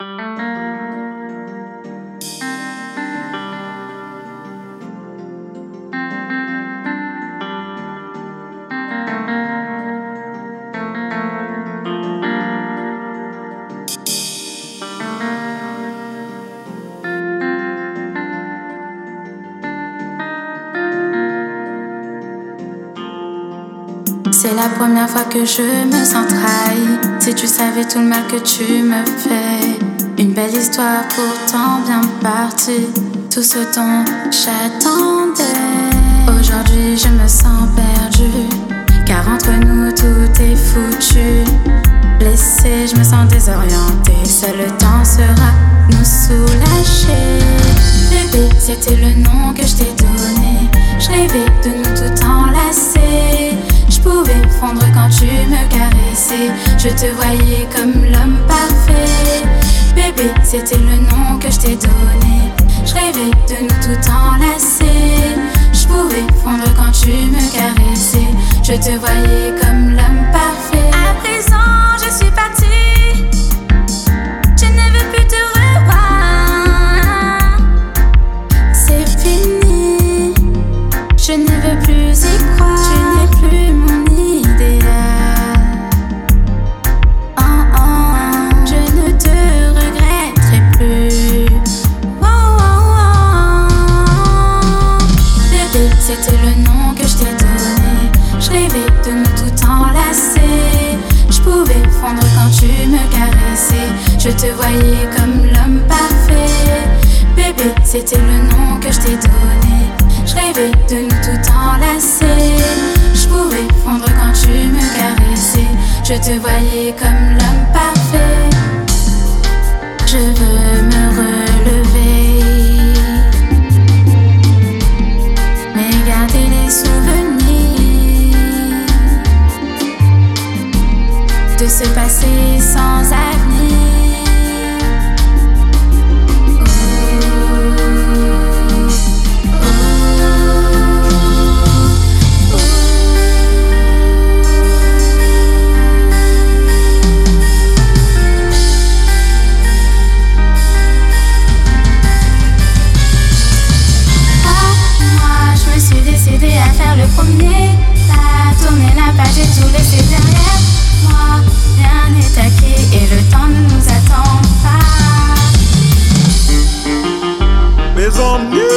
C'est la première fois que je me sens trahi. Si tu savais tout le mal que tu me fais. Une belle histoire pourtant bien partie. Tout ce dont j'attendais. Aujourd'hui je me sens perdu. Car entre nous tout est foutu. Blessé, je me sens désorienté. Seul le temps sera nous soulager. Bébé, c'était le nom que je t'ai donné. Je rêvais de nous tout enlacer. Je pouvais fondre quand tu me caressais. Je te voyais comme l'homme parfait. C'était le nom que je t'ai donné. Je rêvais de nous tout enlacer. Je pouvais fondre quand tu me caressais. Je te voyais comme l'homme c'était le nom que je t'ai donné. Je rêvais de nous tout enlacer. Je pouvais fondre quand tu me caressais. Je te voyais comme l'homme parfait. Bébé, c'était le nom que je t'ai donné. Je rêvais de nous tout enlacer. Je pouvais fondre quand tu me caressais. Je te voyais comme l'homme parfait. Je veux de ce passé sans avenir. on me.